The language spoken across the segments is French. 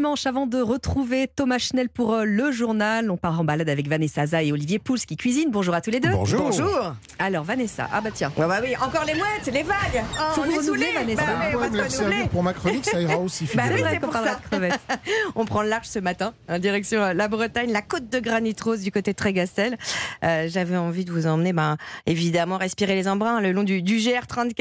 dimanche avant de retrouver Thomas Schnell pour euh, le journal. On part en balade avec Vanessa Za et Olivier Pouls qui cuisinent. Bonjour à tous les deux. Bonjour. Bonjour. Alors Vanessa, ah bah tiens. Ouais, bah oui, encore les mouettes, les vagues. Oh, Faut on vous est renouveler, saoulés. Vanessa. Bah Ah ouais, merci à vous. Pour ma chronique, ça ira aussi. Bah oui, c'est pour ça. On prend le large ce matin, en direction euh, la Bretagne, la côte de Granit Rose du côté de Trégastel. Euh, J'avais envie de vous emmener, ben, évidemment, respirer les embruns le long du, du GR34,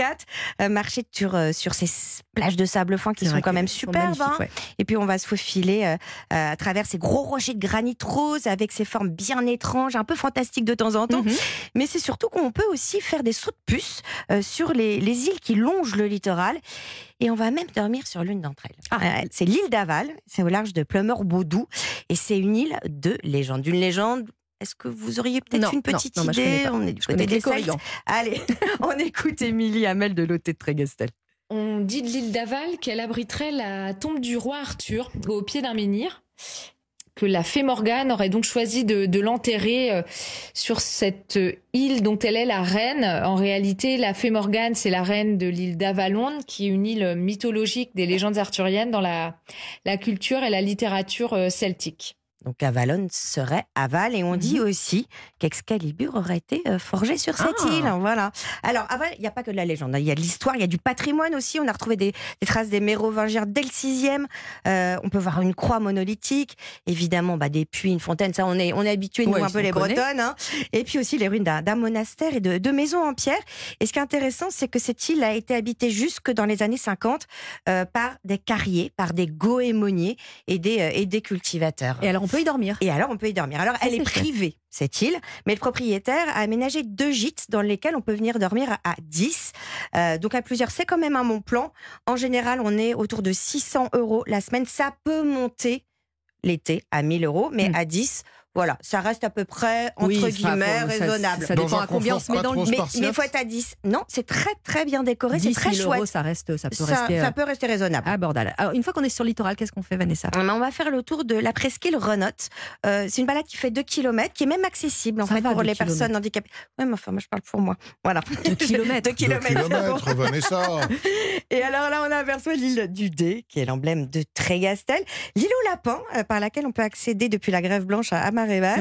euh, marcher sur, euh, sur ces plages de sable fin qui sont quand même superbes. hein. ouais. Et puis on va se faufiler euh, euh, à travers ces gros rochers de granit rose avec ces formes bien étranges, un peu fantastiques de temps en temps. Mhm. Mais c'est surtout qu'on peut aussi faire des sauts de puce euh, sur les, les îles qui longent le littoral. Et on va même dormir sur l'une d'entre elles. Ah. C'est l'île d'Aval, c'est au large de Plumeur-Baudou. Et c'est une île de légende. Une légende. Est-ce que vous auriez peut-être une petite non, je idée. On est du côté des. Allez, on écoute Émilie Hamel de l'Hôtel de Trégastel. On dit de l'île d'Aval qu'elle abriterait la tombe du roi Arthur au pied d'un menhir, que la fée Morgane aurait donc choisi de, l'enterrer euh, sur cette euh, île dont elle est la reine. En réalité, la fée Morgane, c'est la reine de l'île d'Avalon, qui est une île mythologique des légendes arthuriennes dans la, la culture et la littérature euh, celtique. Donc Avalon serait Aval et on dit aussi qu'Excalibur aurait été euh, forgé sur cette Ah. île. Voilà. Alors Aval, il n'y a pas que de la légende, hein. il y a de l'histoire, il y a du patrimoine aussi. On a retrouvé des, des traces des mérovingiens dès le 6e. Euh, on peut voir une croix monolithique, évidemment bah, des puits, une fontaine, ça on est, on est habitué nous Ouais, un peu les connaît. Bretonnes. hein. Et puis aussi les ruines d'un d'un monastère et de, de maisons en pierre. Et ce qui est intéressant, c'est que cette île a été habitée jusque dans les années 50 euh, par des carriers, par des goémoniers et des, euh, et des cultivateurs. Et alors on peut y dormir. Et alors, on peut y dormir. Alors, Ça, elle est privée, cette île, mais le propriétaire a aménagé deux gîtes dans lesquels on peut venir dormir à, à 10. Euh, donc, à plusieurs, c'est quand même un bon plan. En général, on est autour de 600 euros la semaine. Ça peut monter l'été à 1000 euros, mais Mm. à 10, voilà, ça reste à peu près, entre Oui, guillemets, ça- raisonnable. Ça, dépend à combien on se met dans le mais spartiate. il faut être à 10. Non, c'est très, très bien décoré, c'est 10 très 000 euros, chouette. ça reste, ça peut Ça, rester ça euh, peut rester raisonnable. abordable. Alors, une fois qu'on est sur le littoral, qu'est-ce qu'on fait, Vanessa? Mais On va faire le tour de la presqu'île Renotte. Euh, c'est une balade qui fait 2 km, qui est même accessible en Ça fait va, pour les personnes handicapées. Oui, mais enfin, moi je parle pour moi. Voilà. 2 kilomètres. 2 Deux kilomètres. kilomètres, Vanessa. Et alors là, on aperçoit l'île du Dé, qui est l'emblème de Trégastel. L'île aux lapins, euh, par laquelle on peut accéder depuis la Grève Blanche à, à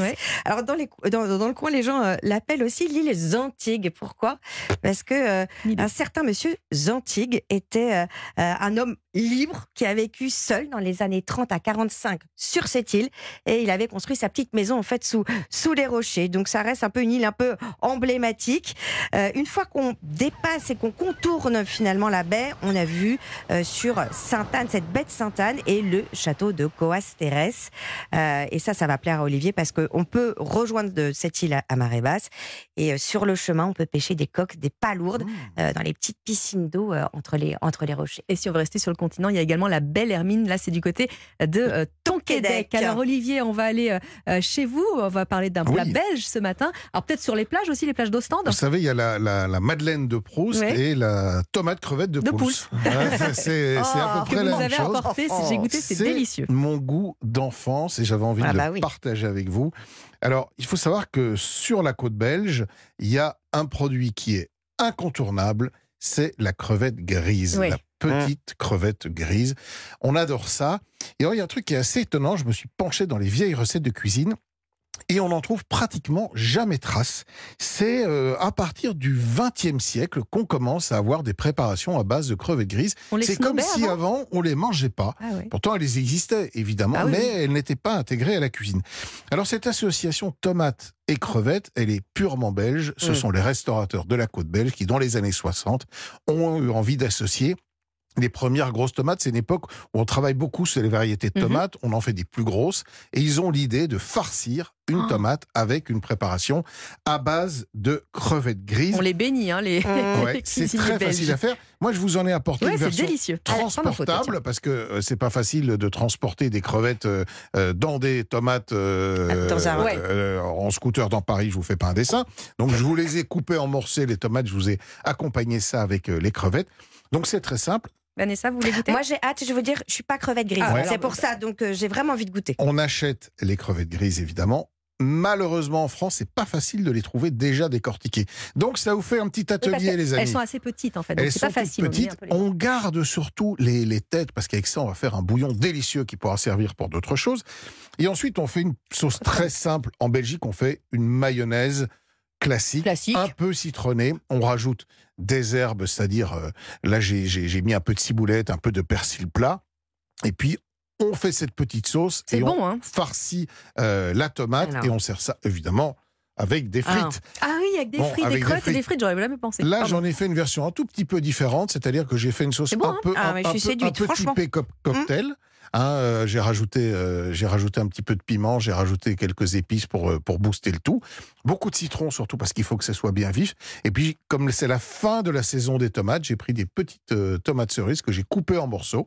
Ouais. Alors dans, les, cou- dans, dans le coin, les gens euh, l'appellent aussi l'île Zantigue. Pourquoi? Parce que euh, un certain monsieur Zantigue était euh, un homme libre qui a vécu seul dans les années 30 à 45 sur cette île et il avait construit sa petite maison en fait sous sous les rochers. Donc ça reste un peu une île un peu emblématique. Euh, une fois qu'on dépasse et qu'on contourne finalement la baie, on a vu euh, sur Sainte-Anne cette baie de Sainte-Anne et le château de Coas-Terres. Euh, et ça, ça va plaire à Olivier parce qu'on peut rejoindre de cette île à, à marée basse et sur le chemin, on peut pêcher des coques, des palourdes euh, dans les petites piscines d'eau entre les entre les rochers. Et si on veut rester sur le continent, il y a également la belle Hermine. Là, c'est du côté de euh, Tonquédec. Alors, Olivier, on va aller euh, euh, chez vous. On va parler d'un plat Oui. belge ce matin. Alors, peut-être sur les plages aussi, les plages d'Ostende. Vous savez, il y a la, la, la Madeleine de Proust Ouais. et la tomate crevette de, De Proust. Ouais, c'est c'est à Oh, peu que près vous la nous même avez chose. apporté. Si j'ai goûté, c'est C'est délicieux. Mon goût d'enfance et j'avais envie Ah de bah le oui. partager avec vous. Alors, il faut savoir que sur la côte belge, il y a un produit qui est incontournable, c'est la crevette grise. Oui. La petite crevette grise. On adore ça. Et alors, il y a un truc qui est assez étonnant. Je me suis penché dans les vieilles recettes de cuisine. Et on n'en trouve pratiquement jamais trace. C'est euh, à partir du XXe siècle qu'on commence à avoir des préparations à base de crevettes grises. C'est comme si avant on les mangeait pas. Ah. Pourtant, elles existaient, évidemment, Ah oui, mais elles n'étaient pas intégrées à la cuisine. Alors, cette association tomates et crevettes, elle est purement belge. Ce Mm. sont les restaurateurs de la côte belge qui, dans les années 60, ont eu envie d'associer les premières grosses tomates, c'est une époque où on travaille beaucoup sur les variétés de Mhm. tomates, on en fait des plus grosses, et ils ont l'idée de farcir une Oh. tomate avec une préparation à base de crevettes grises. On les bénit, hein, les, Mmh. Ouais, c'est très belges. facile à faire. Moi, je vous en ai apporté Ouais, une c'est version délicieux. Ah, transportable tiens. parce que euh, c'est pas facile de transporter des crevettes euh, euh, dans des tomates euh, Dans un- ouais. euh, en scooter dans Paris. Je vous fais pas un dessin. Donc je vous les ai coupées en morceaux les tomates. Je vous ai accompagné ça avec euh, les crevettes. Donc c'est très simple. Vanessa, vous voulez goûter? Moi, j'ai hâte. Je veux dire, je suis pas crevette grise. Ah, Ouais. C'est pour ça. Donc, euh, j'ai vraiment envie de goûter. On achète les crevettes grises évidemment. Malheureusement en France, c'est pas facile de les trouver déjà décortiquées. Donc ça vous fait un petit Oui, atelier, les amis. Elles sont assez petites en fait, donc Elles c'est sont pas facile. on petites. On garde surtout les, les têtes parce qu'avec ça, on va faire un bouillon délicieux qui pourra servir pour d'autres choses. Et ensuite, on fait une sauce très simple. En Belgique, on fait une mayonnaise classique, Classique. un peu citronnée. On rajoute des herbes, c'est-à-dire euh, là, j'ai mis un peu de ciboulette, un peu de persil plat. Et puis, on fait cette petite sauce et bon, on hein farcit euh, la tomate Alors. et on sert ça évidemment avec des frites. Ah oui, avec des Bon, frites, avec des des crevettes et frites. des frites, j'aurais jamais pensé. Là, j'en ai fait une version un tout petit peu différente, c'est-à-dire que j'ai fait une sauce bon, un hein peu, Ah, un, peu- peu co- cocktail. Hein, euh, j'ai rajouté, euh, j'ai rajouté un petit peu de piment, j'ai rajouté quelques épices pour euh, pour booster le tout. Beaucoup de citron surtout parce qu'il faut que ce soit bien vif. Et puis comme c'est la fin de la saison des tomates, j'ai pris des petites euh, tomates cerises que j'ai coupées en morceaux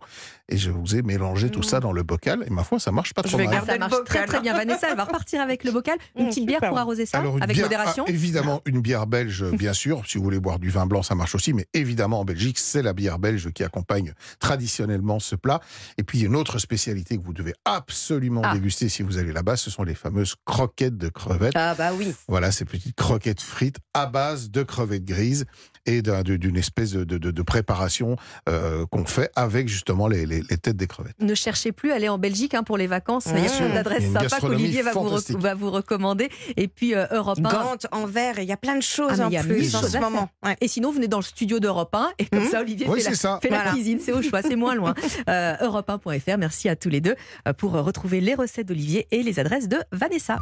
et je vous ai mélangé tout Mmh. ça dans le bocal. Et ma foi, ça marche pas Je trop vais mal. Ah, garder ça le marche bocal. très très bien. Vanessa, elle va repartir avec le bocal. Une Mmh, petite bière pour arroser ça, Alors, avec bière- modération. ah, évidemment, une bière belge, bien sûr. Si vous voulez boire du vin blanc, ça marche aussi. Mais évidemment, en Belgique, c'est la bière belge qui accompagne traditionnellement ce plat. Et puis, une autre spécialité que vous devez absolument Ah. déguster si vous allez là-bas, ce sont les fameuses croquettes de crevettes. Ah bah oui. Voilà, ces petites croquettes frites à base de crevettes grises et d'une espèce de, de- de- de préparation euh, qu'on fait avec justement les, les- les têtes des crevettes. Ne cherchez plus à aller en Belgique hein, pour les vacances. Il y a plein d'adresses une sympas qu'Olivier va vous, fantastique. va vous recommander. Et puis euh, Europe 1. Gante, Anvers, il y a plein de choses Ah, en il y a plus en ce moment. Ouais. Et sinon, venez dans le studio d'Europe 1 et comme Mmh. ça, Olivier Oui, fait, la, c'est ça. fait la cuisine. C'est au choix, c'est moins loin. Euh, Europe1.fr. Merci à tous les deux euh, pour retrouver les recettes d'Olivier et les adresses de Vanessa.